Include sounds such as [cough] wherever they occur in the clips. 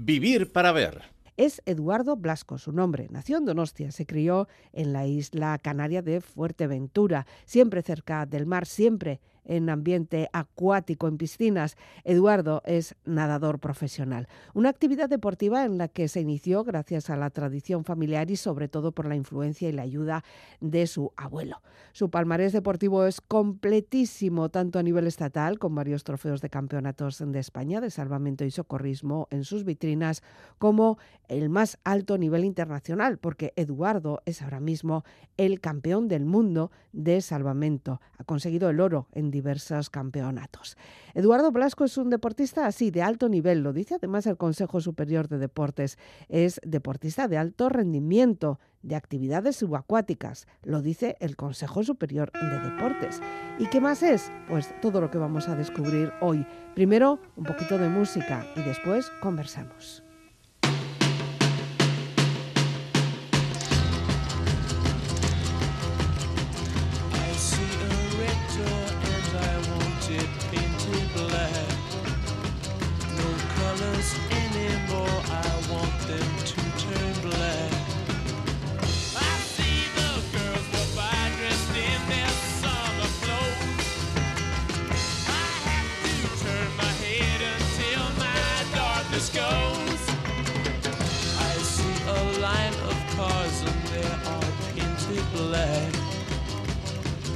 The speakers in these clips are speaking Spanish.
Vivir para ver es Eduardo Blasco, su nombre. Nació en Donostia, se crió en la isla canaria de Fuerteventura, siempre cerca del mar, siempre en ambiente acuático, en piscinas. Eduardo es nadador profesional. Una actividad deportiva en la que se inició gracias a la tradición familiar y sobre todo por la influencia y la ayuda de su abuelo. Su palmarés deportivo es completísimo, tanto a nivel estatal, con varios trofeos de campeonatos de España de salvamento y socorrismo en sus vitrinas, como el más alto nivel internacional, porque Eduardo es ahora mismo el campeón del mundo de salvamento. Ha conseguido el oro en diversos campeonatos. Eduardo Blasco es un deportista así, de alto nivel, lo dice además el Consejo Superior de Deportes. Es deportista de alto rendimiento, de actividades subacuáticas, lo dice el Consejo Superior de Deportes. ¿Y qué más es? Pues todo lo que vamos a descubrir hoy. Primero, un poquito de música y después conversamos. They are painted black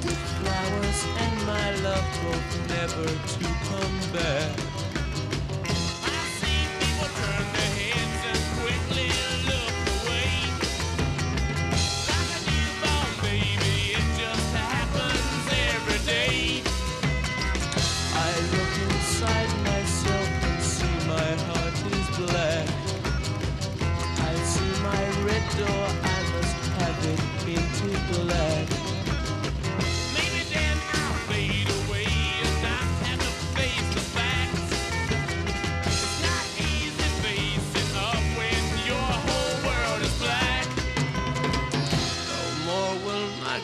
With flowers and my love hope never to come back.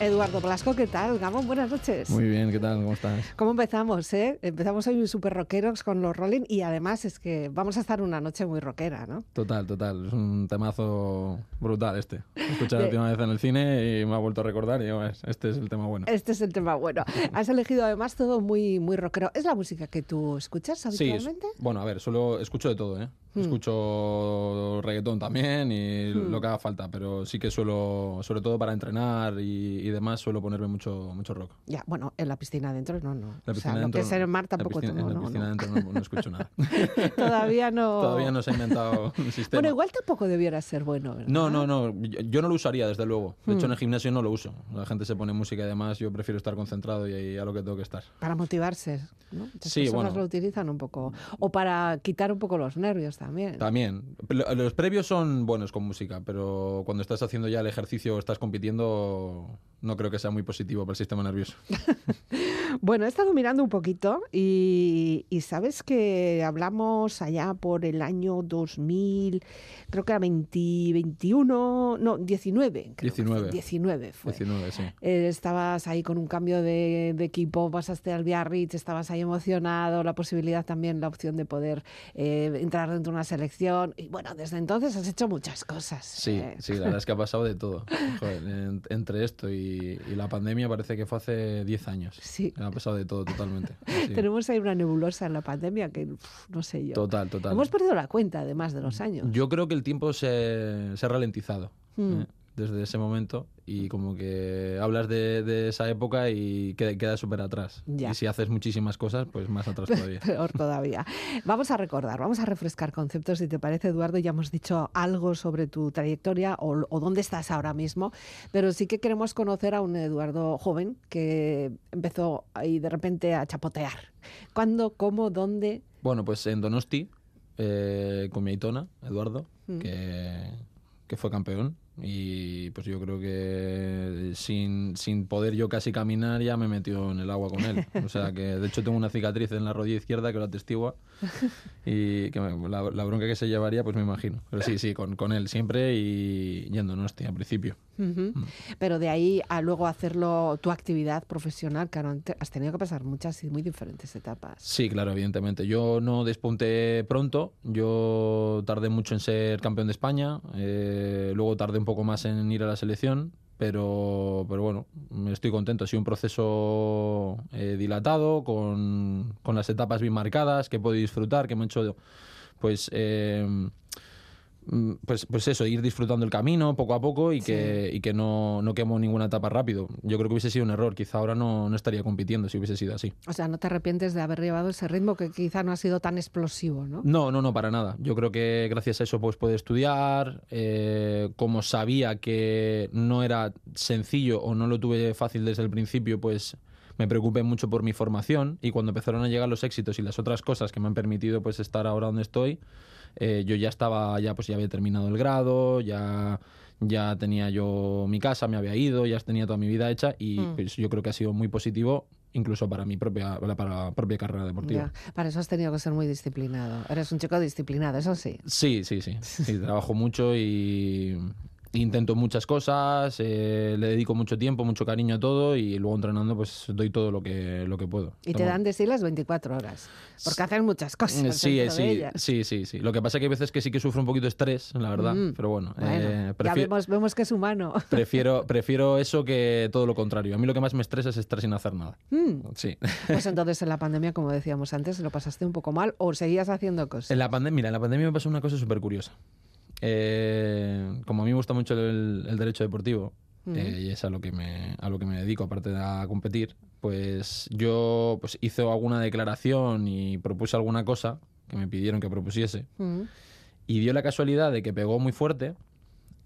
Eduardo Blasco, ¿qué tal? Gabón, buenas noches. Muy bien, ¿qué tal? ¿Cómo estás? ¿Cómo empezamos? Eh? Empezamos hoy súper rockeros con los Rolling y además es que vamos a estar una noche muy rockera, ¿no? Total, total. Es un temazo brutal este. He escuchado la última vez en el cine y me ha vuelto a recordar y digo, este es el tema bueno. Este es el tema bueno. [laughs] Has elegido además todo muy, muy rockero. ¿Es la música que tú escuchas habitualmente? Sí, bueno, a ver, solo escucho de todo, ¿eh? Hmm. Escucho reggaetón también y Hmm. lo que haga falta, pero sí que suelo, sobre todo para entrenar y, y demás, suelo ponerme mucho, mucho rock. Ya, bueno, en la piscina adentro no, no. La o piscina sea, lo dentro que es en el mar La tampoco piscina- no, En la piscina no. dentro no, no escucho nada. [laughs] Todavía no. Todavía no se ha inventado un [laughs] sistema. Bueno, igual tampoco debiera ser bueno, ¿verdad? No, no, no. Yo, yo no lo usaría, desde luego. De hecho, en Hmm. el gimnasio no lo uso. La gente se pone música y demás. Yo prefiero estar concentrado y, y a lo que tengo que estar. Para motivarse, ¿no? Muchas Sí, personas bueno. lo utilizan un poco. O para quitar un poco los nervios también. También. Lo- Los previos son buenos con música, pero cuando estás haciendo ya el ejercicio o estás compitiendo, no creo que sea muy positivo para el sistema nervioso. [laughs] Bueno, he estado mirando un poquito y, y sabes que hablamos allá por el año 2000, creo que era 20, 21, no, 19. creo que fue, 19. 19 fue. 19, sí. Eh, estabas ahí con un cambio de, de equipo, pasaste al Biarritz, estabas ahí emocionado, la posibilidad también, la opción de poder eh, entrar dentro una selección. Y bueno, desde entonces has hecho muchas cosas. Sí, eh. sí, la verdad es que ha pasado de todo. Joder, en- entre esto y, y la pandemia parece que fue hace 10 años. Sí. Ha pasado de todo totalmente. Sí. Tenemos ahí una nebulosa en la pandemia que uf, no sé yo. Total, total. Hemos perdido la cuenta, además de los años. Yo creo que el tiempo se, se ha ralentizado Mm. ¿eh? Desde ese momento y como que hablas de, de esa época y queda, queda súper atrás. Ya. Y si haces muchísimas cosas, pues más atrás todavía. [laughs] Peor todavía. Vamos a recordar, vamos a refrescar conceptos, si te parece, Eduardo. Ya hemos dicho algo sobre tu trayectoria o, o dónde estás ahora mismo, pero sí que queremos conocer a un Eduardo joven que empezó ahí de repente a chapotear. ¿Cuándo, cómo, dónde? Bueno, pues en Donosti, eh, con mi aitona, Eduardo, Mm. que, que fue campeón. Y pues yo creo que sin, sin poder yo casi caminar ya me metió en el agua con él. O sea que de hecho tengo una cicatriz en la rodilla izquierda que lo atestigua. [laughs] Y que me- la, la bronca que se llevaría, pues me imagino. Pero sí, sí, con, con él siempre y yendo Donosti al principio. Ujú. Mm. Pero de ahí a luego hacerlo tu actividad profesional, claro, has tenido que pasar muchas y muy diferentes etapas. Sí, claro, evidentemente. Yo no despunté pronto, yo tardé mucho en ser campeón de España, eh, luego tardé un poco más en ir a la selección, pero, pero bueno, estoy contento. Ha sido un proceso eh, dilatado, con, con las etapas bien marcadas, que he podido disfrutar, que me han hecho pues... eh, pues, pues eso, ir disfrutando el camino poco a poco y que, y que no, no quemo ninguna etapa rápido. Yo creo que hubiese sido un error, quizá ahora no, no estaría compitiendo si hubiese sido así. O sea, no te arrepientes de haber llevado ese ritmo que quizá no ha sido tan explosivo, ¿no? No, no, no, para nada. Yo creo que gracias a eso pues puede estudiar. eh, como sabía que no era sencillo o no lo tuve fácil desde el principio, pues me preocupé mucho por mi formación y cuando empezaron a llegar los éxitos y las otras cosas que me han permitido pues estar ahora donde estoy, eh, yo ya estaba, ya pues ya había terminado el grado, ya ya tenía yo mi casa, me había ido, ya tenía toda mi vida hecha y Mm. pues yo creo que ha sido muy positivo incluso para mi propia para la propia carrera deportiva. Ya, Para eso has tenido que ser muy disciplinado. Eres un chico disciplinado, eso sí. Sí, sí, sí. Sí, trabajo mucho y intento muchas cosas, eh, le dedico mucho tiempo, mucho cariño a todo y luego entrenando pues doy todo lo que, lo que puedo. Y te dan de sí las 24 horas. Porque hacen muchas cosas. Eh, Sí, de sí, ellas. sí, sí, sí. Lo que pasa es que hay veces que sí que sufro un poquito de estrés, la verdad, Mm. pero bueno, Bueno, eh, ya vemos, vemos que es humano. [laughs] prefiero, prefiero eso que todo lo contrario. A mí lo que más me estresa es estar sin hacer nada. Mm, Sí. Pues [laughs] entonces en la pandemia, como decíamos antes, lo pasaste un poco mal o seguías haciendo cosas. En la pandemia, mira, en la pandemia me pasó una cosa súper curiosa. Eh, como a mí me gusta mucho el, el derecho deportivo, eh, y es a lo que me a lo que me dedico aparte de a competir pues yo pues hice alguna declaración y propuse alguna cosa que me pidieron que propusiese. Y dio la casualidad de que pegó muy fuerte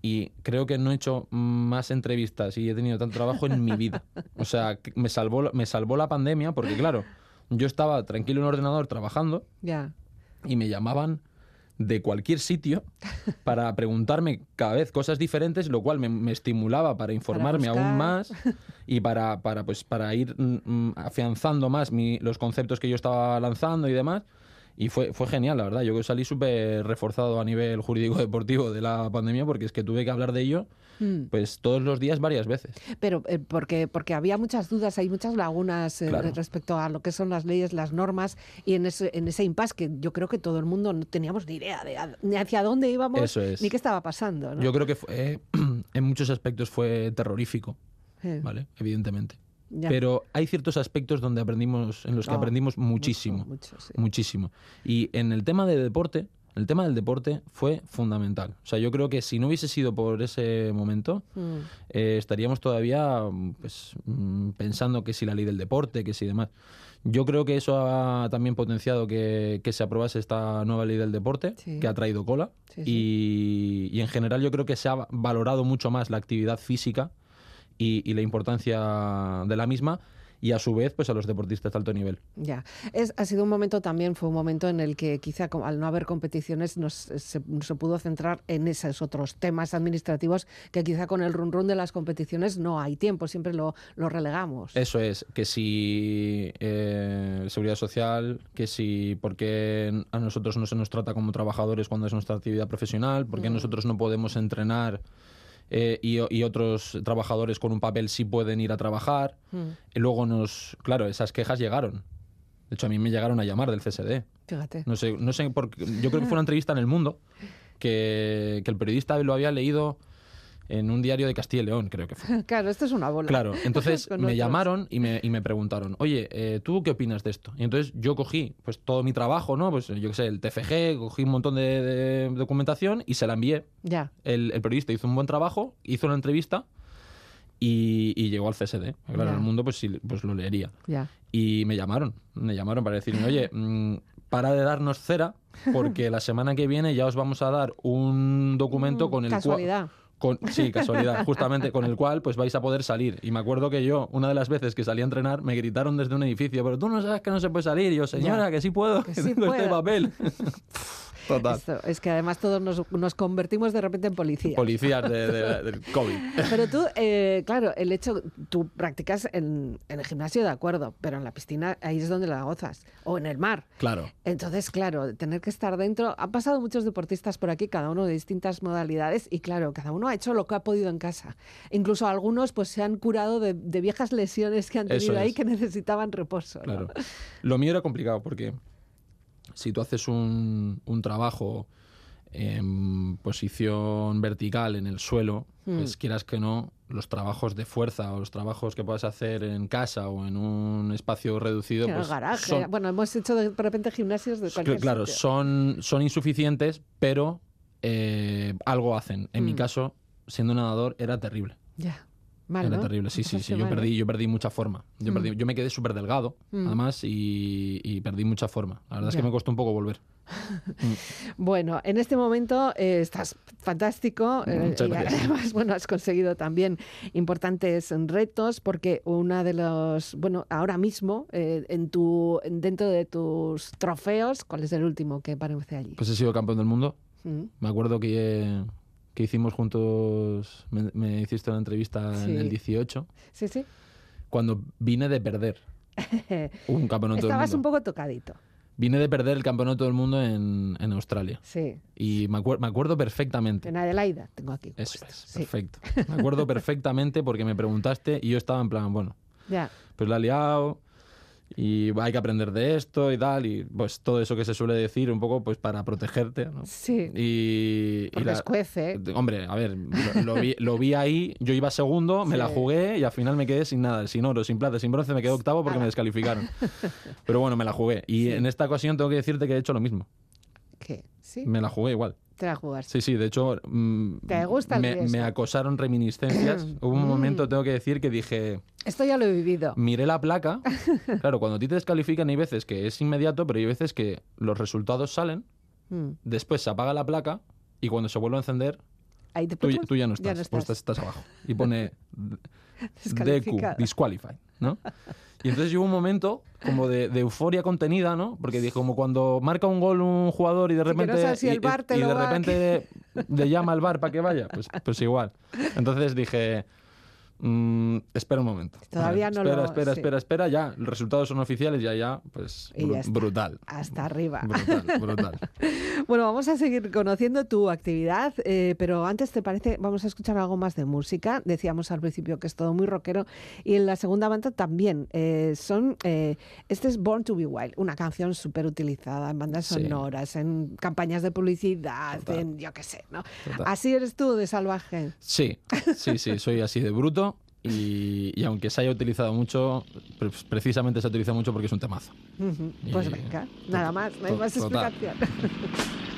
y creo que no he hecho más entrevistas y he tenido tanto trabajo en mi vida. O sea me salvó me salvó la pandemia porque claro yo estaba tranquilo en un ordenador trabajando y me llamaban de cualquier sitio [laughs] para preguntarme cada vez cosas diferentes, lo cual me, me estimulaba para informarme aún más [laughs] y para, para, pues, para ir mm, mm, afianzando más mi- los conceptos que yo estaba lanzando y demás. Y fue, fue genial, la verdad. Yo salí súper reforzado a nivel jurídico deportivo de la pandemia porque es que tuve que hablar de ello Mm. pues todos los días varias veces. Pero eh, porque, porque había muchas dudas, hay muchas lagunas eh, Claro. respecto a lo que son las leyes, las normas, y en ese, en ese impasse que yo creo que todo el mundo no teníamos ni idea de a- ni hacia dónde íbamos, Eso es. ni qué estaba pasando. ¿no? Yo creo que fue, [clears throat] en muchos aspectos fue terrorífico, ¿vale? Evidentemente. ya. Pero hay ciertos aspectos donde aprendimos, en los que Oh, aprendimos muchísimo. Mucho, mucho, sí. Muchísimo. Y en el tema de deporte, el tema del deporte fue fundamental. O sea, yo creo que si no hubiese sido por ese momento, Mm. eh, estaríamos todavía pues, mm, pensando que si la ley del deporte, que si demás. Yo creo que eso ha también potenciado que, que se aprobase esta nueva ley del deporte, Sí. que ha traído cola. Sí, Y, y en general yo creo que se ha valorado mucho más la actividad física y, y la importancia de la misma y a su vez pues a los deportistas de alto nivel. Ya, es, ha sido un momento también, fue un momento en el que quizá al no haber competiciones nos, se, se pudo centrar en esos otros temas administrativos que quizá con el run run de las competiciones no hay tiempo, siempre lo, lo relegamos. Eso es, que si eh, seguridad social, que si por qué a nosotros no se nos trata como trabajadores cuando es nuestra actividad profesional, por qué Mm. nosotros no podemos entrenar eh, y, y otros trabajadores con un papel sí pueden ir a trabajar. Mm, Y luego nos, claro, esas quejas llegaron. De hecho, a mí me llegaron a llamar del CSD. fíjate. No sé, no sé por qué- Yo creo que fue una entrevista en El Mundo que, que el periodista lo había leído en un diario de Castilla y León, creo que fue. [laughs] Claro, esto es una bola. Claro, [laughs] entonces me otros. llamaron y me, y me preguntaron, oye, eh, ¿tú qué opinas de esto? Y entonces yo cogí pues todo mi trabajo, ¿no? Pues yo qué sé, el TFG, cogí un montón de, de documentación y se la envié. Ya, El, el periodista hizo un buen trabajo, hizo una entrevista y, y llegó al CSD. Claro, Ya. el mundo pues, sí, pues lo leería. ya. Y me llamaron, me llamaron para decirme, oye, [laughs] mm, para de darnos cera, porque la semana que viene ya os vamos a dar un documento Mm, con el cual... Con, sí, casualidad, justamente con el cual pues vais a poder salir. Y me acuerdo que yo, una de las veces que salí a entrenar, me gritaron desde un edificio, pero tú no sabes que no se puede salir. Y yo, señora, que sí puedo, Que que, [laughs] sí tengo este puedo". papel. [laughs] [laughs] Total. Esto, es que además todos nos, nos convertimos de repente en policías. Policías de- de- [laughs] del COVID. Pero tú, eh, claro, el hecho, tú practicas en, en el gimnasio, de acuerdo, pero en la piscina ahí es donde la gozas, o en el mar. Claro. Entonces, claro, tener que estar dentro. Han pasado muchos deportistas por aquí, cada uno de distintas modalidades, y claro, cada uno ha hecho lo que ha podido en casa. Incluso algunos pues se han curado de, de viejas lesiones que han Eso tenido ahí es. que necesitaban reposo. ¿no? Claro. Lo mío era complicado porque si tú haces un, un trabajo en posición vertical en el suelo, Hmm. pues quieras que no, los trabajos de fuerza o los trabajos que puedas hacer en casa o en un espacio reducido, En el pues garaje. son- Bueno, hemos hecho de, repente gimnasios de cualquier claro, sitio. son, son insuficientes, pero eh, algo hacen. En mi Mm. caso, siendo nadador, era terrible. Ya. Mal, Era ¿no? terrible, sí, sí, sí. Yo ¿eh? perdí, yo perdí mucha forma. Yo, Mm. perdí- yo me quedé súper delgado, Mm. además, y, y perdí mucha forma. La verdad es que me costó un poco volver. [laughs] Bueno, en este momento eh, estás fantástico eh, Muchas y [laughs] además, bueno, has conseguido también importantes retos porque una de los, bueno, ahora mismo eh, en tu dentro de tus trofeos, ¿cuál es el último que aparece allí? Pues he sido campeón del mundo. Mm, Me acuerdo que, que hicimos juntos, me, me hiciste una entrevista Sí. en el 18, Sí, sí. cuando vine de perder [laughs] un campeonato del Estabas mundo. un poco tocadito. Vine de perder el campeonato del mundo en, en Australia. Sí. Y me, acuer- me acuerdo perfectamente. En Adelaida tengo aquí. Eso es, Sí, perfecto. [laughs] Me acuerdo perfectamente porque me preguntaste y yo estaba en plan, bueno, ya. pues la he liado y hay que aprender de esto y tal, y pues todo eso que se suele decir un poco pues para protegerte, ¿no? Sí. Y, la- escuece. Hombre, a ver, lo, lo vi, lo vi ahí, yo iba segundo, me la jugué y al final me quedé sin nada, sin oro, sin plata, sin bronce, me quedé octavo porque me descalificaron. [laughs] Pero bueno, me la jugué. Y Sí. en esta ocasión tengo que decirte que he hecho lo mismo. ¿Qué? Sí. Me la jugué igual. Te la jugaste. Sí, sí, de hecho, mm, ¿Te gusta el me, riesgo? me acosaron reminiscencias. [clears throat] Hubo un Mm. momento, tengo que decir, que dije, Esto ya lo he vivido. miré la placa. [laughs] claro, cuando a ti te descalifican hay veces que es inmediato, pero hay veces que los resultados salen, Mm. después se apaga la placa y cuando se vuelve a encender, Ahí te tú, tú ya no estás, Ya no pues estás. estás, estás abajo. Y pone [laughs] DQ, disqualified, ¿no? [laughs] Y entonces hubo un momento como de, de euforia contenida, ¿no? Porque dije, como cuando marca un gol un jugador y de Sí, que no repente, si el y- de repente le llama al bar para que vaya, pues, pues igual. Entonces dije, mm, espera un momento. Todavía no espera, lo- Espera, sí. espera, espera, ya. Los resultados son oficiales, ya, ya, pues Y bru- ya está. brutal. Hasta arriba. Brutal, brutal. [laughs] Bueno, vamos a seguir conociendo tu actividad, eh, pero antes, ¿te parece? Vamos a escuchar algo más de música. Decíamos al principio que es todo muy rockero y en la segunda banda también. eh, son, eh, este es Born to Be Wild, una canción súper utilizada en bandas Sí. sonoras, en campañas de publicidad, Total. en yo qué sé, ¿no? Total. Así eres tú de salvaje. Sí, sí, sí, soy así de bruto. Y, y aunque se haya utilizado mucho, precisamente se utiliza mucho porque es un temazo. Pues venga, nada más, no hay más explicación. [laughs]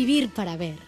Vivir para ver.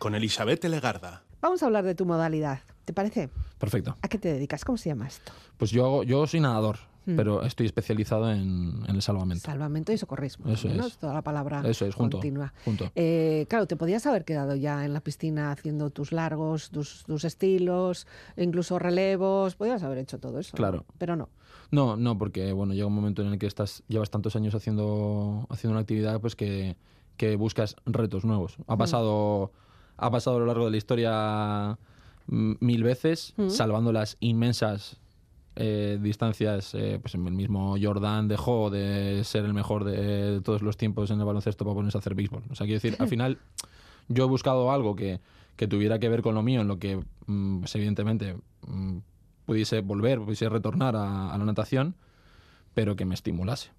Con Elizabeth Legarda. Vamos a hablar de tu modalidad. ¿Te parece? Perfecto. ¿A qué te dedicas? ¿Cómo se llama esto? Pues yo, hago, yo soy nadador, Mm. pero estoy especializado en, en el salvamento. Salvamento y socorrismo. Eso ¿no? es. Toda la palabra Eso es, junto. continua. junto. Eh, claro, te podías haber quedado ya en la piscina haciendo tus largos, tus, tus estilos, incluso relevos, podías haber hecho todo eso. ¿no? Claro. Pero no. No, no, porque bueno, llega un momento en el que estás, llevas tantos años haciendo, haciendo una actividad pues que, que buscas retos nuevos. Ha pasado, ha pasado a lo largo de la historia mm, mil veces, Mm. salvando las inmensas eh, distancias. eh, pues el mismo Jordan dejó de ser el mejor de todos los tiempos en el baloncesto para ponerse a hacer béisbol. O sea, quiero decir, al [laughs] final yo he buscado algo que, que tuviera que ver con lo mío, en lo que, mm, pues, evidentemente, mm, pudiese volver, pudiese retornar a, a la natación, pero que me estimulase.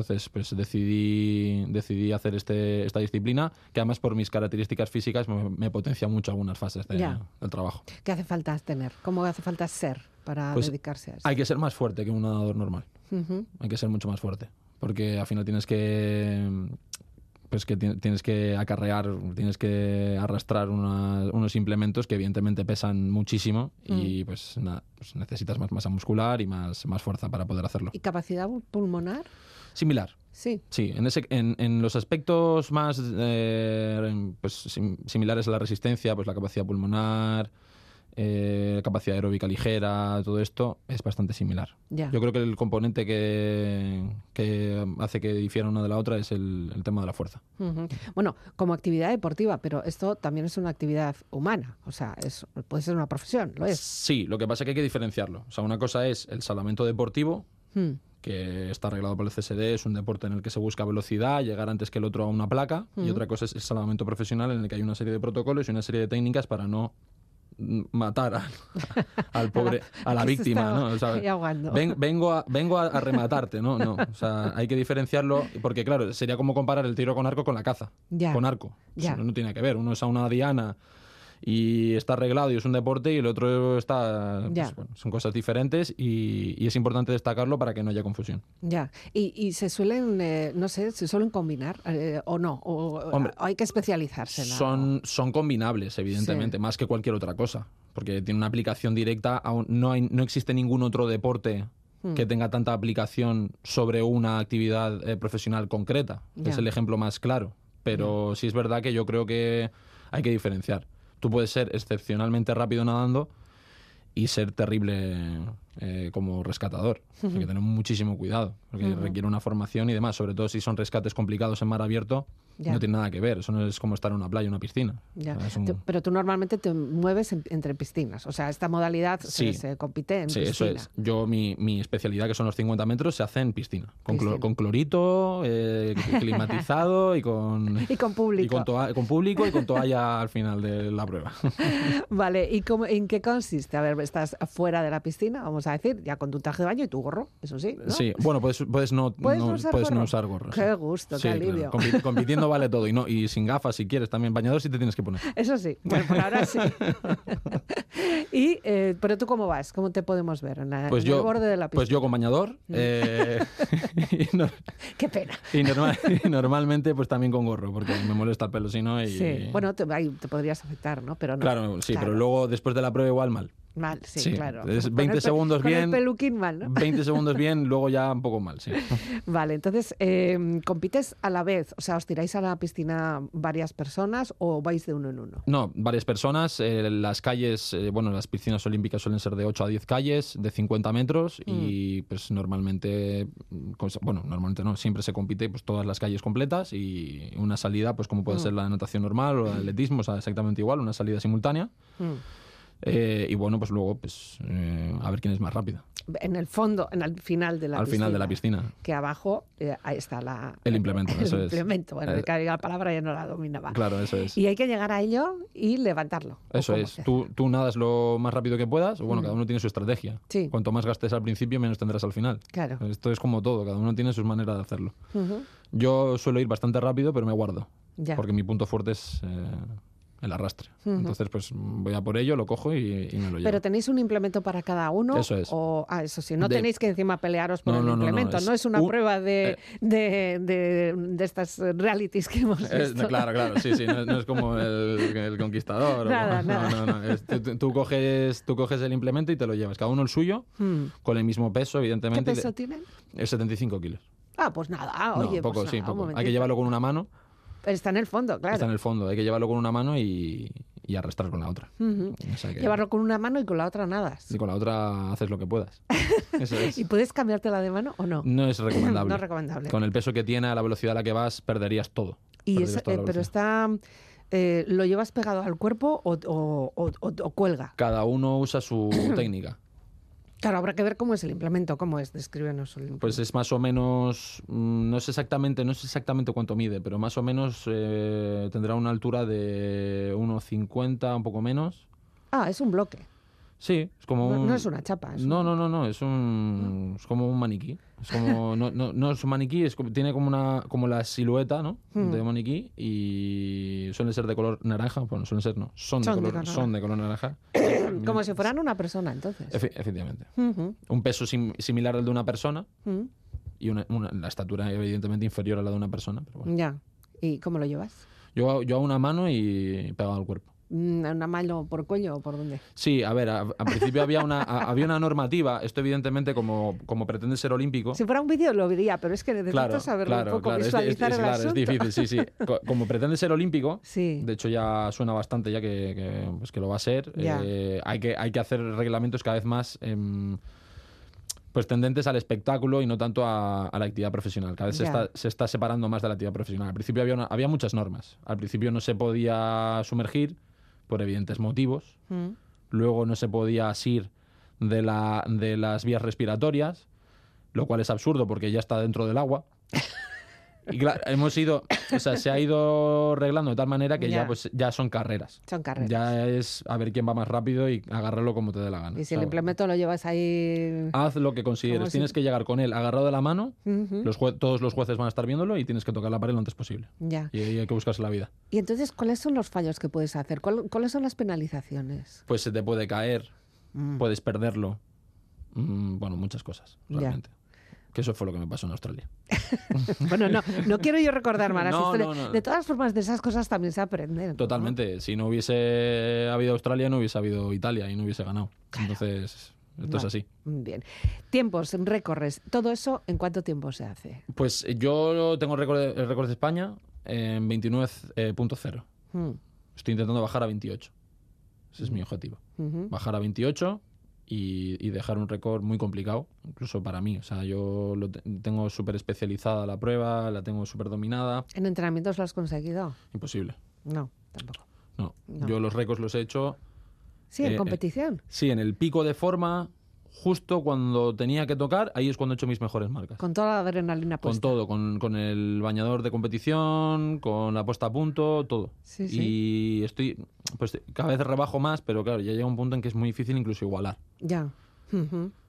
Entonces, pues decidí, decidí hacer este, esta disciplina, que además por mis características físicas me, me potencia mucho algunas fases de- del trabajo. ¿Qué hace falta tener? ¿Cómo hace falta ser para Pues dedicarse a eso? Hay que ser más fuerte que un nadador normal. Hay que ser mucho más fuerte. Porque al final tienes que. Pues que ti- tienes que acarrear, tienes que arrastrar una- unos implementos que evidentemente pesan muchísimo y pues nada, pues necesitas más masa muscular y más, más fuerza para poder hacerlo. ¿Y capacidad pulmonar? Similar, Sí. sí, en, ese, en, en los aspectos más eh, pues, sim- similares a la resistencia, pues la capacidad pulmonar, eh, capacidad aeróbica ligera, todo esto es bastante similar. Yo creo que el componente que, que hace que difiera una de la otra es el, el tema de la fuerza. Bueno, como actividad deportiva, pero esto también es una actividad humana, o sea, es, puede ser una profesión, lo es. Sí, lo que pasa es que hay que diferenciarlo. O sea, una cosa es el salvamento deportivo, Mm. que está arreglado por el CSD, es un deporte en el que se busca velocidad, llegar antes que el otro a una placa, y otra cosa es el salvamento profesional en el que hay una serie de protocolos y una serie de técnicas para no matar al, [laughs] al pobre a la víctima ¿no? O sea, ven- vengo a, vengo a, rematarte no no o sea hay que diferenciarlo porque claro sería como comparar el tiro con arco con la caza Ya. con arco Ya. No tiene que ver uno es a una diana y está arreglado y es un deporte y el otro está pues, bueno, son cosas diferentes y, y es importante destacarlo para que no haya confusión Ya, y, y se suelen, eh, no sé, se suelen combinar eh, o no, o, Hombre, hay que especializarse son, son combinables, evidentemente, más que cualquier otra cosa, porque tiene una aplicación directa. a un- no, hay, no existe ningún otro deporte Hmm. que tenga tanta aplicación sobre una actividad eh, profesional concreta. Es el ejemplo más claro. Pero sí es verdad que yo creo que hay que diferenciar. Tú puedes ser excepcionalmente rápido nadando y ser terrible eh, como rescatador. Hay que tener muchísimo cuidado, porque requiere una formación y demás, sobre todo si son rescates complicados en mar abierto. Ya. No tiene nada que ver, eso no es como estar en una playa una piscina. Ya. O sea, es un- Tú- Pero tú normalmente te mueves en- entre piscinas, o sea, esta modalidad se- Sí. se, compite en Sí, piscina. eso es. Yo, mi, mi especialidad, que son los 50 metros, se hace en piscina. Con, clo- Piscina. con clorito, eh, climatizado y con, [laughs] Y con público. y con, con público y con toalla al final de la prueba. [laughs] Vale, ¿y cómo, en qué consiste? A ver, estás fuera de la piscina, vamos a decir, ya con tu traje de baño y tu gorro, eso sí, ¿no? Sí, bueno, puedes, puedes, no, ¿Puedes no, usar puedes no gorro? usar gorro. Qué gusto, qué Sí, claro. alivio. Compi- [laughs] compitiendo vale todo. Y, no, y sin gafas, si quieres, también bañador sí te tienes que poner. Eso sí, bueno, por ahora sí. [laughs] y, eh, pero tú cómo vas, ¿cómo te podemos ver en, la- Pues en el yo, borde de la pues yo con bañador. eh, [laughs] y, no- Qué pena. y normal- y normalmente pues también con gorro, porque me molesta el pelo si no. Y, Sí, bueno, te, ahí te podrías afectar, ¿no? Pero no. Claro, sí, Claro. pero luego después de la prueba igual mal. Mal, sí, Sí, claro. es Con 20 el segundos bien. el peluquín mal, ¿no? 20 segundos [laughs] bien, luego ya un poco mal, sí. Vale, entonces, eh, ¿compites a la vez? O sea, ¿os tiráis a la piscina varias personas o vais de uno en uno? No, varias personas. eh, las calles, eh, bueno, las piscinas olímpicas suelen ser de 8 a 10 calles, de 50 metros Mm. y pues normalmente, mm, cosa- bueno, normalmente no, siempre se compite pues todas las calles completas y una salida, pues como Mm. puede ser la natación normal o el atletismo, o sea, exactamente igual, una salida simultánea. Mm. Eh, y bueno, pues luego, pues eh, a ver quién es más rápido. En el fondo, en el final de la Al piscina. final de la piscina. Que abajo eh, ahí está la, El implemento, el eso es. implemento. Bueno, Eh, que la palabra ya no la dominaba. Claro, eso es. Y hay que llegar a ello y levantarlo. ¿o Eso es. Tú, tú nadas lo más rápido que puedas. Bueno, cada uno tiene su estrategia. Mm. Sí. Cuanto más gastes al principio, menos tendrás al final. Claro. Esto es como todo. Cada uno tiene sus maneras de hacerlo. Ujú. Yo suelo ir bastante rápido, pero me guardo. Ya. Porque mi punto fuerte es eh, el arrastre. Entonces, pues voy a por ello, lo cojo y, y me lo llevo. Pero tenéis un implemento para cada uno. Eso es. O, ah, eso sí, no De- tenéis que encima pelearos por No, el no, no, no, implemento. No es, es una un- prueba de, eh. de, de, de estas realities que hemos visto. Es- claro, claro, sí, sí, no, es- es como el, el conquistador. o Nada, como- nada. No, no, no. es- tú, coges, tú coges el implemento y te lo llevas. Cada uno el suyo, Hmm. con el mismo peso, ¿Qué evidentemente. y peso tienen? Es 75 kilos. Ah, pues nada. Oye, poco, pues sí, nada, un poco. Hay que llevarlo con una mano. Está en el fondo, claro. Está en el fondo, hay que llevarlo con una mano y, y arrastrar con la otra. Ujú. O sea que- Llevarlo con una mano y con la otra nadas. Y con la otra haces lo que puedas. [laughs] Eso es. ¿Y puedes cambiártela de mano o no? No es recomendable. [laughs] No es recomendable. Con el peso que tiene, a la velocidad a la que vas, perderías todo. Y Perderías eh, pero está. eh, ¿Lo llevas pegado al cuerpo o, o- o- o- o cuelga? Cada uno usa su [clears throat] técnica. Claro, habrá que ver cómo es el implemento, cómo es, descríbenos el. Pues es más o menos, mm, no sé exactamente, no sé exactamente cuánto mide, pero más o menos eh, tendrá una altura de 1,50, un poco menos. Ah, es un bloque. Sí, es como No, un... no es una chapa. es No, un- no, no, no, es un es como un maniquí. Es como no, no, no es un maniquí, es como- tiene como una como la silueta, ¿no? Hmm. De maniquí y suelen ser de color naranja, bueno, suelen ser no, son, Son de de, color color, son de color naranja. [coughs] Como si fueran una persona, entonces. Efe- efectivamente. Un peso sim- similar al de una persona ujú. y una, una- la estatura evidentemente inferior a la de una persona, pero bueno. Ya. ¿Y cómo lo llevas? Yo, yo a una mano y pegado al cuerpo. Mm, ¿Una mano por cuello o por dónde? Sí, a ver, al principio había una, a- había una normativa, esto evidentemente como, como pretende ser olímpico. Si fuera un vídeo lo vería, pero es que necesito Claro, saberlo claro, un poco, claro, es, visualizar es- es- el claro, es difícil, sí, sí. [laughs] Co- Como pretende ser olímpico, Sí. de hecho ya suena bastante ya que, que, pues que lo va a ser, eh, hay, que, hay que hacer reglamentos cada vez más em, pues tendentes al espectáculo y no tanto a, a la actividad profesional. Cada vez se está, se está separando más de la actividad profesional. Al principio había, una- había muchas normas. Al principio no se podía sumergir por evidentes motivos. Mm. Luego no se podía asir de, la, de las vías respiratorias. lo cual es absurdo porque ya está dentro del agua. [laughs] Y claro, hemos ido, o sea, se ha ido arreglando de tal manera que ya, Ya. pues, ya son carreras. Son carreras. Ya es a ver quién va más rápido y agarrarlo como te dé la gana. y si el implemento lo llevas ahí... Haz lo que consideres. si- Tienes que llegar con él agarrado de la mano. Ujú. Los jue- todos los jueces van a estar viéndolo y tienes que tocar la pared lo antes posible. Ya. Y hay que buscarse la vida. Y entonces, ¿cuáles son los fallos que puedes hacer? ¿Cuál- ¿Cuáles son las penalizaciones? Pues se te puede caer, Mm. puedes perderlo. Mm, bueno, muchas cosas, Ya. Que eso fue lo que me pasó en Australia. [laughs] Bueno, no, no quiero yo recordar malas No, historias. no, no. De todas formas, de esas cosas también se aprende. Totalmente. Si no hubiese habido Australia, no hubiese habido Italia y no hubiese ganado. Entonces, esto es así. Bien. Tiempos, récords. ¿Todo eso en cuánto tiempo se hace? Pues yo tengo el récord de, el récord de España en 29.0. Mm, Estoy intentando bajar a 28. Ese es mi objetivo. Bajar a 28 y, y dejar un récord muy complicado, incluso para mí. O sea, yo lo te- tengo súper especializada la prueba, la tengo súper dominada. ¿En entrenamientos lo has conseguido? Imposible. No, tampoco. No. No. Yo los récords los he hecho, Sí, en Eh, eh, competición. sí, en el pico de forma, justo cuando tenía que tocar, ahí es cuando he hecho mis mejores marcas. Con toda la adrenalina Con puesta. todo, con, con el bañador de competición, con la puesta a punto, todo. Sí, sí. Y estoy, pues cada vez rebajo más, pero claro, ya llega un punto en que es muy difícil incluso igualar. Ya.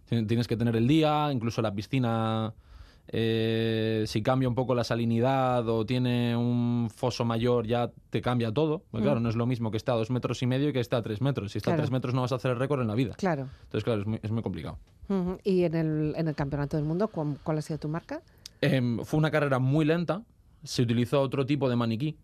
Tienes que tener el día, incluso la piscina, eh, si cambia un poco la salinidad o tiene un foso mayor, ya te cambia todo. Porque, Claro, no es lo mismo que esté a dos metros y medio que esté a tres metros. Si está Mm. Claro. a tres metros no vas a hacer el récord en la vida. Claro. Entonces, claro, es muy, es muy complicado. ¿Y en el, en el Campeonato del Mundo cuál, cuál ha sido tu marca? Em, fue una carrera muy lenta. Se utilizó otro tipo de maniquí,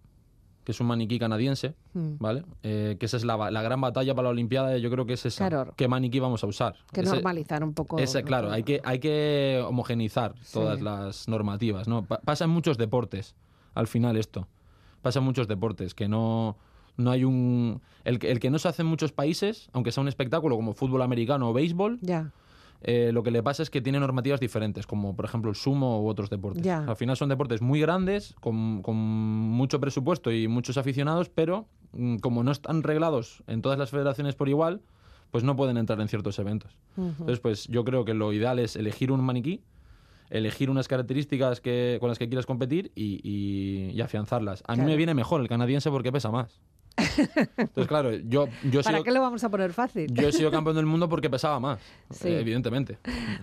que es un maniquí canadiense, Mm. ¿vale? Eh, que esa es la, gran batalla para la Olimpiada. Yo creo que es esa. Claro. ¿Qué maniquí vamos a usar? Que Ese- normalizar un poco. Ese, claro, hay que, hay que homogenizar todas Sí. las normativas. ¿no? Pa- pasa en muchos deportes, al final esto. Pasa en muchos deportes, que no, no hay un... El, que- el que no se hace en muchos países, aunque sea un espectáculo como fútbol americano o béisbol, Ya. Eh, lo que le pasa es que tiene normativas diferentes, como por ejemplo el sumo u otros deportes. Ya. Al final son deportes muy grandes, con, con mucho presupuesto y muchos aficionados, pero mm, como no están reglados en todas las federaciones por igual, pues no pueden entrar en ciertos eventos. Entonces, pues yo creo que lo ideal es elegir un maniquí, elegir unas características que, con las que quieras competir y, y- y afianzarlas. A mí me viene mejor el canadiense porque pesa más. Entonces, claro, yo, yo, ¿Para sido, qué lo vamos a poner fácil? yo he sido campeón del mundo porque pesaba más, Sí. eh, evidentemente.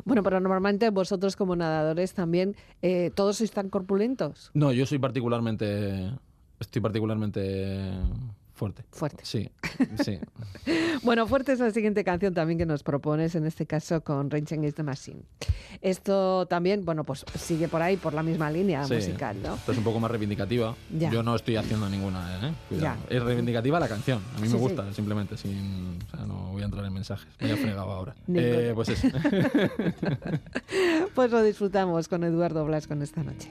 Bueno, pero normalmente vosotros como nadadores también, eh, ¿todos sois tan corpulentos? No, yo soy particularmente. Estoy particularmente fuerte. Fuerte. Sí, sí. [laughs] Bueno, fuerte es la siguiente canción también que nos propones, en este caso con Rage Against the Machine. Esto también, bueno, pues sigue por ahí, por la misma línea Sí. musical, ¿no? Esto es un poco más reivindicativa. Ya. Yo no estoy haciendo ninguna, ¿eh? Cuidado. Ya. Es reivindicativa la canción. A mí Sí, me sí. gusta, simplemente. Sin, o sea, no voy a entrar en mensajes. Me he fregado ahora. Eh, pues eso. [laughs] Pues lo disfrutamos con Eduardo Blas con esta noche.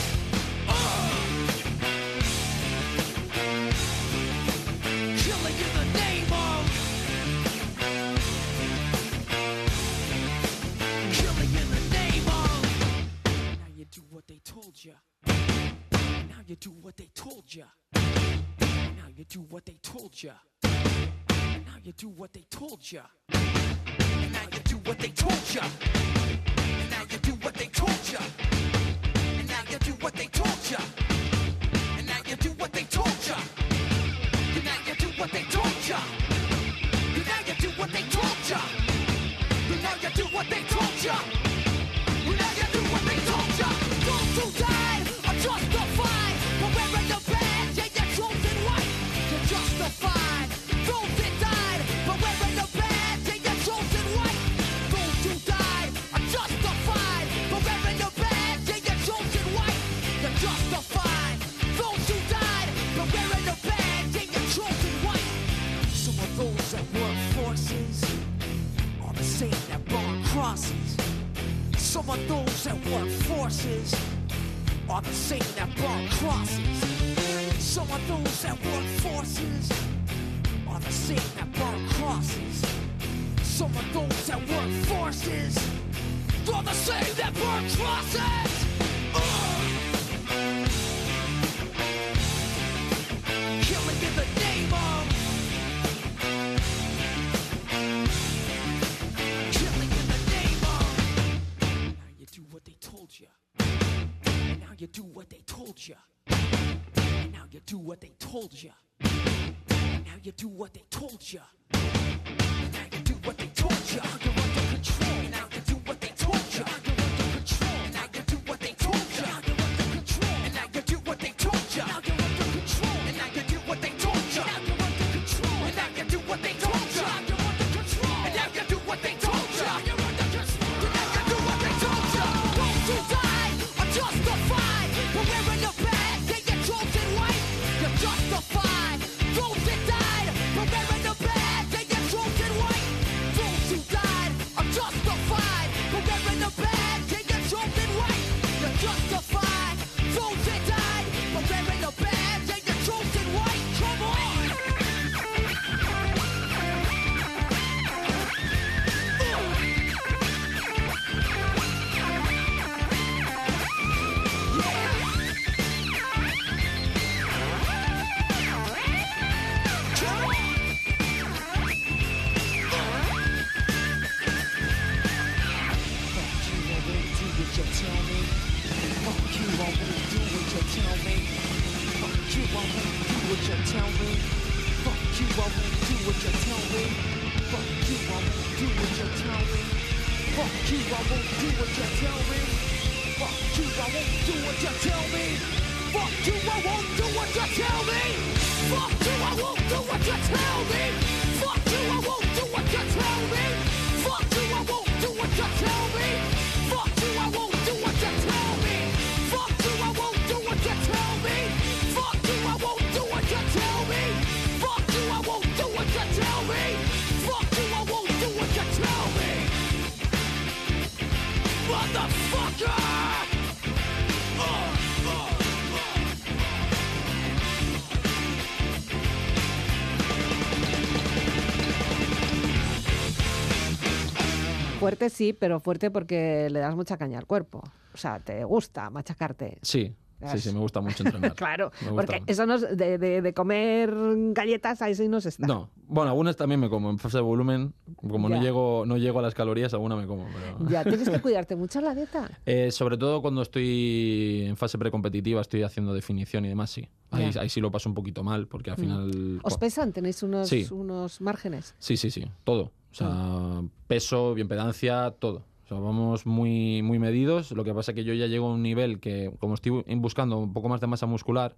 Fuerte sí, pero fuerte porque le das mucha caña al cuerpo. O sea, te gusta machacarte. Sí, sí, sí, me gusta mucho [laughs] entrenar. Claro, porque eso no es de, de- de comer galletas, ahí sí no se está. No, bueno, algunas también me como en fase de volumen. Como Ya. no llego, no llego a las calorías, alguna me como. pero- Ya, [laughs] tienes que cuidarte mucho la dieta. Eh, sobre todo cuando estoy en fase precompetitiva, estoy haciendo definición y demás, sí. Ahí, sí lo paso un poquito mal, porque al final... ¿Os pesan? ¿Tenéis unos, Sí. unos márgenes? Sí, sí, sí, todo. O sea, Ah. peso, bienpedancia, todo. O sea, vamos muy, muy medidos. Lo que pasa es que yo ya llego a un nivel que, como estoy buscando un poco más de masa muscular,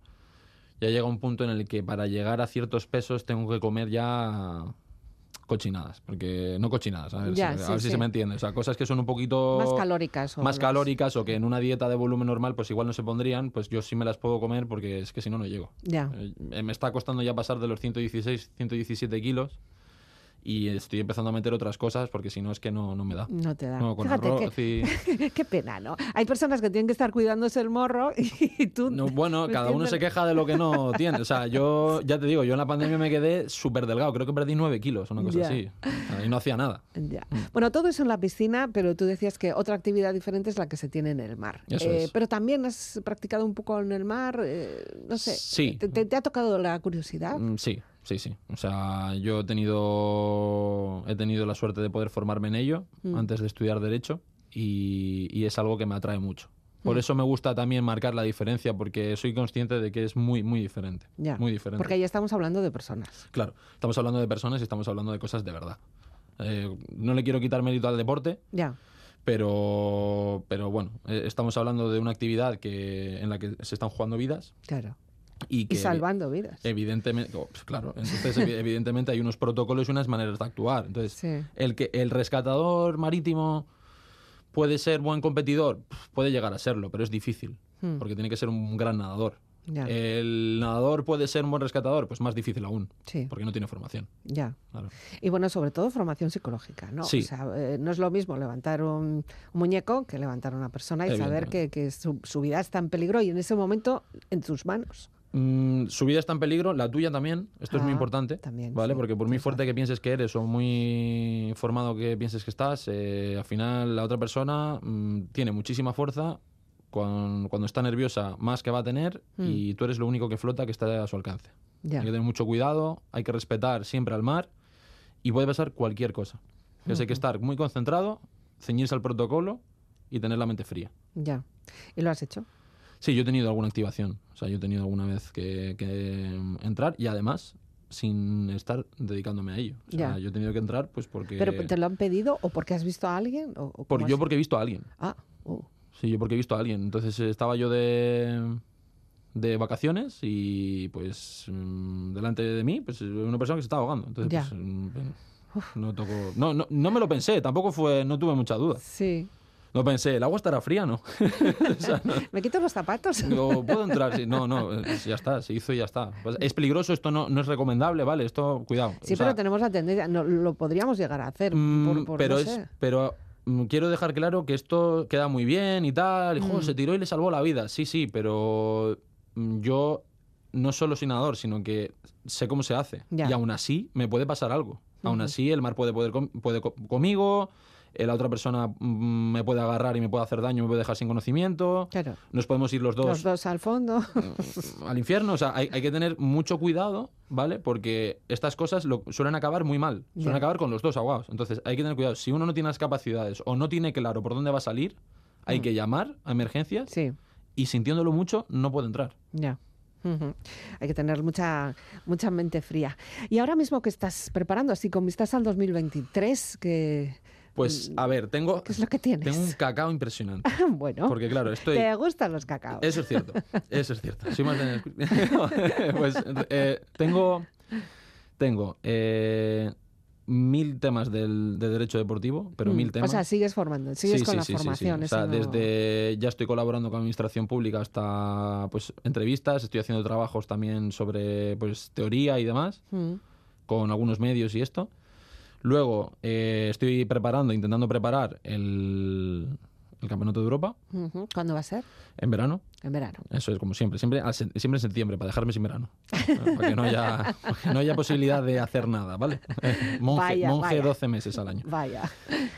ya llega un punto en el que para llegar a ciertos pesos tengo que comer ya cochinadas. Porque no cochinadas, a ver, Ya, si, a sí, ver si sí. se me entiende. O sea, cosas que son un poquito... Más calóricas. o más calóricas o que en una dieta de volumen normal pues igual no se pondrían, pues yo sí me las puedo comer porque es que si no, no llego. Ya. Eh, me está costando ya pasar de los 116, 117 kilos y estoy empezando a meter otras cosas porque si no es que no, no me da. No te da. No, con Fíjate arroz que- y- [laughs] Qué pena, ¿no? Hay personas que tienen que estar cuidándose el morro [laughs] y tú... No, bueno, cada uno se queja de lo que no [laughs] tiene. O sea, yo ya te digo, yo en la pandemia me quedé súper delgado. Creo que perdí 9 kilos, una cosa Ya. así. Y no hacía nada. Ya. Mm. Bueno, todo eso en la piscina, pero tú decías que otra actividad diferente es la que se tiene en el mar. Eso Eh, es. Pero también has practicado un poco en el mar, eh, no sé. Sí. ¿Te, te- te ha tocado la curiosidad? Mm, Sí, sí, sí. O sea, yo he tenido, he tenido la suerte de poder formarme en ello Mm. antes de estudiar Derecho y, y es algo que me atrae mucho. Por Mm. eso me gusta también marcar la diferencia porque soy consciente de que es muy, muy diferente. Ya. Muy diferente. Porque ahí estamos hablando de personas. Claro, estamos hablando de personas y estamos hablando de cosas de verdad. Eh, no le quiero quitar mérito al deporte, Ya. pero, pero bueno, eh, estamos hablando de una actividad que, en la que se están jugando vidas Claro. Y que Y salvando vidas. Evidentemente, oh, pues claro, entonces evi- evidentemente hay unos protocolos y unas maneras de actuar. Entonces, Sí. el que el rescatador marítimo puede ser buen competidor, puede llegar a serlo, pero es difícil, Hmm. porque tiene que ser un gran nadador. Ya. ¿El nadador puede ser un buen rescatador? Pues más difícil aún, Sí, porque no tiene formación. ya. Claro. Y bueno, sobre todo formación psicológica, ¿no? Sí. O sea, eh, no es lo mismo levantar un, un muñeco que levantar a una persona y saber que, Evidentemente. que su, su vida está en peligro y en ese momento en tus manos. Mm, su vida está en peligro, la tuya también. Esto es muy Ah, importante. también, ¿Vale? sí, Porque por muy fuerte que pienses que eres o muy formado que pienses que estás, eh, al final la otra persona mm, tiene muchísima fuerza. Cuando, cuando está nerviosa, más que va a tener, Mm. y tú eres lo único que flota que está a su alcance. Ya. Hay que tener mucho cuidado, hay que respetar siempre al mar y puede pasar cualquier cosa. Entonces hay que estar muy concentrado, ceñirse al protocolo y tener la mente fría. Ya. ¿Y lo has hecho? Sí, yo he tenido alguna activación. O sea, yo he tenido alguna vez que, que, mm, entrar y además sin estar dedicándome a ello. O sea, Ya. yo he tenido que entrar pues porque... ¿Pero te lo han pedido o porque has visto a alguien? O, o por- yo porque he visto a alguien. Ah, uh, Sí, yo porque he visto a alguien. Entonces eh, estaba yo de, de vacaciones y pues mm, delante de mí pues una persona que se estaba ahogando. Entonces Ya. pues, mm, no tocó... No, no, no me lo pensé, tampoco fue... No tuve mucha duda. sí. No pensé, ¿el agua estará fría? No. [laughs] O sea, no. [laughs] ¿Me quito los zapatos? No, [laughs] ¿Puedo entrar? Sí, No, no, eh, ya está, se hizo y ya está. Pues es peligroso, esto no, no es recomendable, ¿vale? Esto, cuidado. Sí, O sea, pero tenemos la tendencia, no, lo podríamos llegar a hacer. mm, por, por- pero no es, sé. pero mm, quiero dejar claro que esto queda muy bien y tal. y, jo, Mm. se tiró y le salvó la vida. Sí, sí, pero mm, yo no solo soy nadador, sino que sé cómo se hace. Ya. Y aún así me puede pasar algo. Aún así el mar puede poder com- puede co- conmigo, la otra persona mm, me puede agarrar y me puede hacer daño, me puede dejar sin conocimiento. Claro. Nos podemos ir los dos Los dos al fondo. [laughs] al infierno. O sea, hay, hay que tener mucho cuidado, ¿vale? Porque estas cosas lo- suelen acabar muy mal. Suelen acabar con los dos ahogados. Entonces, hay que tener cuidado. Si uno no tiene las capacidades o no tiene claro por dónde va a salir, hay que llamar a emergencias Mm. Sí, y sintiéndolo mucho, no puede entrar. ya. Ujú. Hay que tener mucha, mucha mente fría. Y ahora mismo que estás preparando, así con vistas al 2023, ¿qué, Pues, a ver, tengo, qué es lo que tienes? tengo un cacao impresionante. [laughs] bueno, Porque, claro, estoy... te gustan los cacaos. Eso es cierto, eso es cierto. Soy más de... [laughs] [laughs] pues eh, tengo, tengo eh, mil temas del, de derecho deportivo, pero Mm, mil temas. O sea, sigues formando, sigues Sí, con sí, la sí, formación. O sea, no- desde ya estoy colaborando con administración pública hasta pues entrevistas, estoy haciendo trabajos también sobre pues teoría y demás Mm, con algunos medios y esto. Luego eh, estoy preparando, intentando preparar el, el campeonato de Europa. ¿Cuándo va a ser? en verano. En verano. Eso es como siempre, siempre, siempre en septiembre, para dejarme sin verano. Para que no haya, para que no haya posibilidad de hacer nada, ¿vale? [laughs] Monje, Vaya, monje vaya. 12 meses al año. Vaya.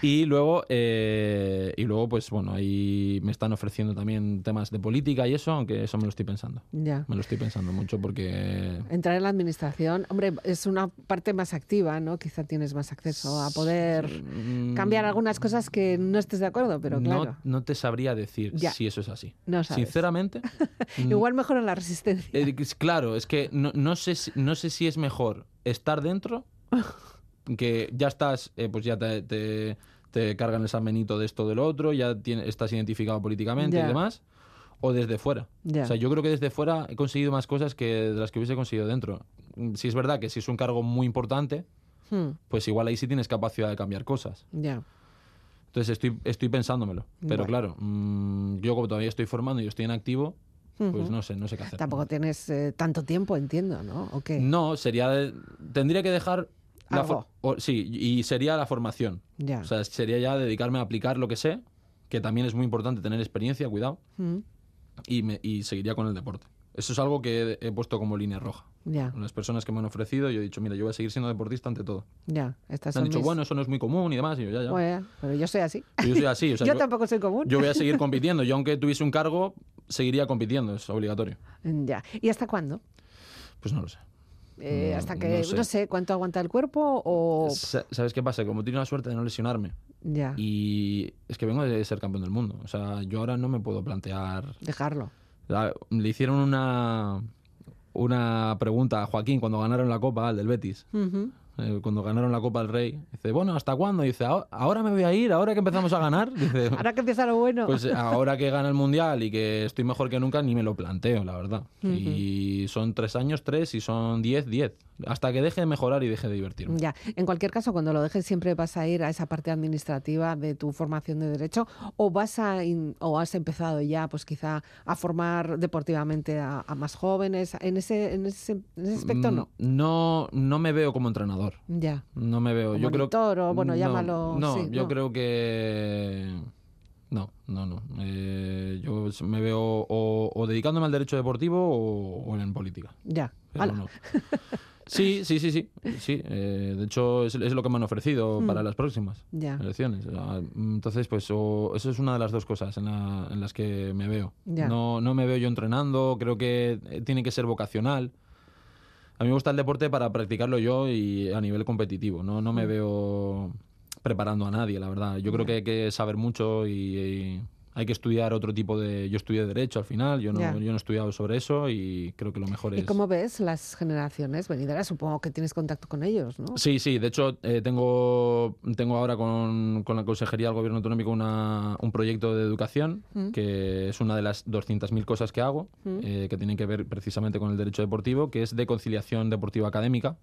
Y luego, eh, y luego, pues bueno, ahí me están ofreciendo también temas de política y eso, aunque eso me lo estoy pensando. Ya. Me lo estoy pensando mucho porque... Entrar en la administración, hombre, es una parte más activa, ¿no? Quizá tienes más acceso a poder Mm, cambiar algunas cosas que no estés de acuerdo, pero claro, no, no te sabría decir Ya. si eso es así. no sabes. Sinceramente, [laughs] Igual mejor en la resistencia. Eh, claro, es que no, no sé si, no sé si es mejor estar dentro, [laughs] que ya estás, eh, pues ya te, te, te cargan el menito de esto de lo otro, ya tiene- estás identificado políticamente Ya. y demás, o desde fuera. Ya. O sea, yo creo que desde fuera he conseguido más cosas que de las que hubiese conseguido dentro. Si es verdad que si es un cargo muy importante, Hmm, pues igual ahí sí tienes capacidad de cambiar cosas. ya. Entonces estoy, estoy pensándomelo. Pero Bueno. claro, mm, yo como todavía estoy formando y estoy en activo, pues no sé, no sé qué hacer. Tampoco tienes eh, tanto tiempo, entiendo, ¿no? ¿O qué? No, sería. de- tendría que dejar. La Algo. o- sí, y sería la formación. Ya. O sea, sería ya dedicarme a aplicar lo que sé, que también es muy importante tener experiencia, cuidado, y, me, y seguiría con el deporte. Eso es algo que he, he puesto como línea roja. ya, Con las personas que me han ofrecido, yo he dicho, mira, yo voy a seguir siendo deportista ante todo. ya. Estas Me han son dicho, mis- bueno, eso no es muy común y demás, y yo, ya, ya. Bueno, pero yo soy así. Yo soy así, o sea, [laughs] yo, yo, tampoco soy común. yo voy a seguir [laughs] compitiendo. Yo, aunque tuviese un cargo, seguiría compitiendo, es obligatorio. Ya. ¿Y hasta cuándo? Pues no lo sé. Eh, No- hasta que, no no sé. sé. cuánto aguanta el cuerpo o... Sa- ¿Sabes qué pasa? Como tengo la suerte de no lesionarme, Ya, Y es que vengo de ser campeón del mundo. O sea, yo ahora no me puedo plantear. dejarlo. La- Le hicieron una, una pregunta a Joaquín cuando ganaron la Copa al del Betis. Eh, cuando ganaron la Copa del Rey. Dice, bueno, ¿hasta cuándo? Dice, "Ahora- me voy a ir, ahora que empezamos a ganar. Dice, [laughs] Ahora que empieza lo bueno. pues ahora que gana el Mundial y que estoy mejor que nunca, ni me lo planteo, la verdad. Y son tres años, tres, y son diez, diez. Hasta que deje de mejorar y deje de divertirme. Ya, en cualquier caso, cuando lo dejes, siempre vas a ir a esa parte administrativa de tu formación de derecho, o vas a in- o has empezado ya, pues quizá a formar deportivamente a, a más jóvenes. En ese, en ese, en ese aspecto, no. Mm, No, no me veo como entrenador. Ya. No me veo. Yo creo o bueno, no, llámalo, No, sí, yo no. creo que. No, no, no. Eh, yo me veo o, o dedicándome al derecho deportivo o, o en política. Ya. Pero no. [laughs] Sí, sí, sí, sí. sí. eh, de hecho, es, es lo que me han ofrecido Mm. para las próximas Ya. elecciones. Ah, Entonces, pues o- eso es una de las dos cosas en, la- en las que me veo. Ya. No, no me veo yo entrenando, creo que eh, tiene que ser vocacional. A mí me gusta el deporte para practicarlo yo y a nivel competitivo. No, no me veo preparando a nadie, la verdad. Yo creo que hay que saber mucho y, y hay que estudiar otro tipo de... Yo estudié Derecho al final, yo no, yo no he estudiado sobre eso y creo que lo mejor ¿Y es... cómo ves las generaciones venideras? Supongo que tienes contacto con ellos, ¿no? Sí, sí, de hecho eh, tengo, tengo ahora con, con la Consejería del Gobierno Autonómico una- un proyecto de educación Mm. que es una de las 200.000 cosas que hago, Mm. eh, que tienen que ver precisamente con el derecho deportivo, que es de conciliación deportiva académica.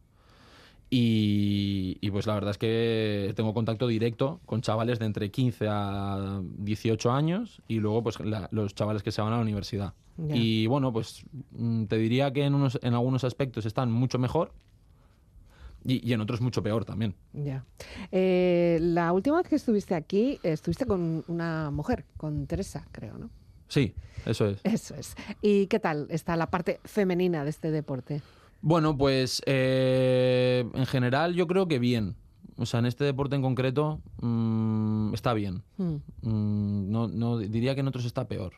Y, y, pues la verdad es que tengo contacto directo con chavales de entre 15 a 18 años y luego pues la- los chavales que se van a la universidad. Y bueno, pues mm, te diría que en, unos, en algunos aspectos están mucho mejor y, y en otros mucho peor también. Ya. Eh, la última vez que estuviste aquí, estuviste con una mujer, con Teresa, creo, ¿no? Sí, eso es. Eso es. ¿Y qué tal está la parte femenina de este deporte? Bueno, pues eh, en general yo creo que bien. O sea, en este deporte en concreto mm, está bien. Mm, Mm, no, no diría que en otros está peor.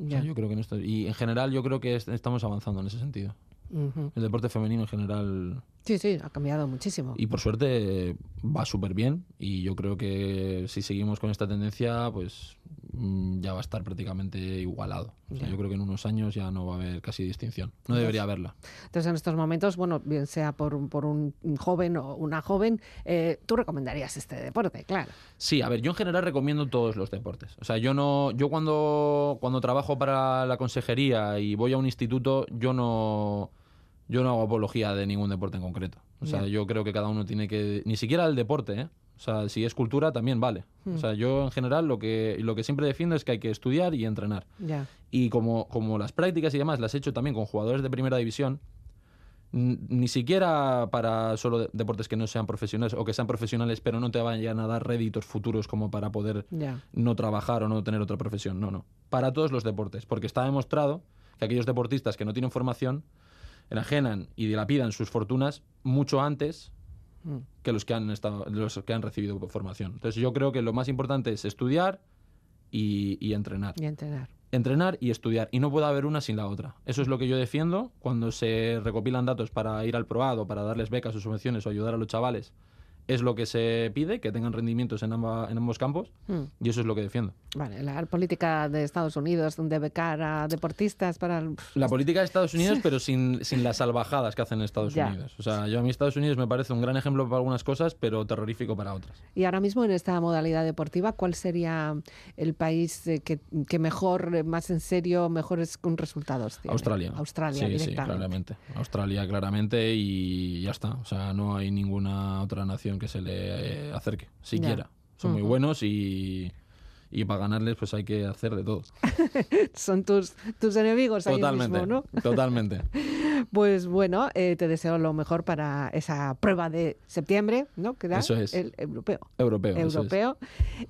O sea, yo creo que en esto, y en general yo creo que est- estamos avanzando en ese sentido. El deporte femenino en general Sí, sí, ha cambiado muchísimo. y por suerte va súper bien y yo creo que si seguimos con esta tendencia pues ya va a estar prácticamente igualado. O sea, yo creo que en unos años ya no va a haber casi distinción. No debería haberla. Entonces, en estos momentos, bueno, bien sea por, un- por un joven o una joven, eh, tú recomendarías este deporte, claro. Sí, a ver, yo en general recomiendo todos los deportes. O sea, yo no, yo cuando, cuando trabajo para la consejería y voy a un instituto, yo no, yo no hago apología de ningún deporte en concreto. O sea, yo creo que cada uno tiene que, ni siquiera el deporte, ¿eh? O sea, si es cultura también vale. Hmm. O sea, yo en general lo que, lo que siempre defiendo es que hay que estudiar y entrenar. Ya. Y como, como las prácticas y demás las he hecho también con jugadores de primera división, ni siquiera para solo de- deportes que no sean profesionales o que sean profesionales pero no te vayan a dar réditos futuros como para poder Ya. no trabajar o no tener otra profesión. No, no. Para todos los deportes, porque está demostrado que aquellos deportistas que no tienen formación enajenan y dilapidan sus fortunas mucho antes Mm. que los que han estado, los que han recibido formación. Entonces yo creo que lo más importante es estudiar y, y entrenar Y entrenar. entrenar y estudiar. Y no puede haber una sin la otra. Eso es lo que yo defiendo cuando se recopilan datos para ir al PROAD o para darles becas o subvenciones o ayudar a los chavales. Es lo que se pide, que tengan rendimientos en, amba- en ambos campos. Mm. Y eso es lo que defiendo. Vale, la política de Estados Unidos de becar a deportistas para... el- La política de Estados Unidos, [laughs] pero sin, sin las salvajadas que hacen en Estados Ya. Unidos. O sea, yo a mí Estados Unidos me parece un gran ejemplo para algunas cosas, pero terrorífico para otras. Y ahora mismo en esta modalidad deportiva, ¿cuál sería el país eh, que, que mejor, eh, más en serio, mejores resultados tiene? Australia. Australia, sí, sí, claramente. Australia, claramente, y ya está. O sea, no hay ninguna otra nación que se le eh, acerque, siquiera. Son muy buenos y, y para ganarles pues hay que hacer de todo. [laughs] Son tus, tus enemigos ahí Totalmente, mismo, ¿no? totalmente. [laughs] Pues bueno, eh, te deseo lo mejor para esa prueba de septiembre, ¿no? Que da Eso es. el europeo. Europeo. eso es. europeo.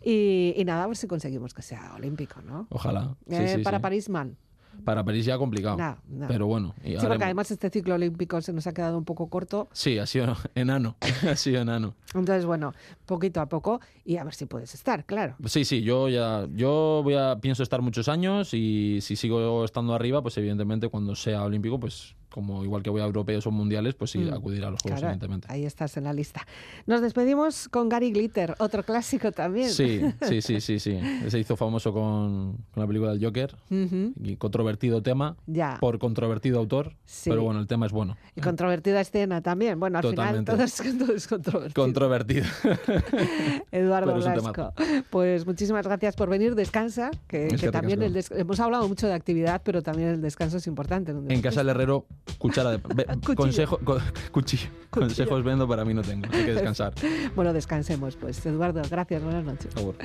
Y, y nada, a ver si conseguimos que sea olímpico, ¿no? Ojalá. Sí, Eh, sí, para sí. París, man. Para París ya complicado. Nada, nada. Pero bueno. Sí, haremos- porque además este ciclo olímpico se nos ha quedado un poco corto. Sí, ha sido enano. [laughs] ha sido enano. Entonces, bueno, poquito a poco y a ver si puedes estar, claro. Sí, sí, yo ya yo voy a pienso estar muchos años y si sigo estando arriba, pues evidentemente cuando sea olímpico, pues como igual que voy a europeos o mundiales, pues sí, Mm. acudir a los juegos, Claro, evidentemente. ahí estás en la lista. Nos despedimos con Gary Glitter, otro clásico también. Sí, [laughs] sí, sí, sí, sí. Se hizo famoso con, con la película del Joker. Y controvertido tema Ya. por controvertido autor. Sí. Pero bueno, el tema es bueno. Y controvertida escena también. Bueno, al Totalmente. final todo es, [laughs] todo es controvertido. Controvertido. [laughs] Eduardo Blasco. Pues muchísimas gracias por venir. Descansa, que, también casco. el des- hemos hablado mucho de actividad, pero también el descanso es importante. un en Casa del Herrero Cuchara de [laughs] Cuchillo. consejo, co- cuchillo. Consejos vendo, para mí no tengo. Hay que descansar. [laughs] Bueno, descansemos pues. Eduardo, gracias, buenas noches. Por favor.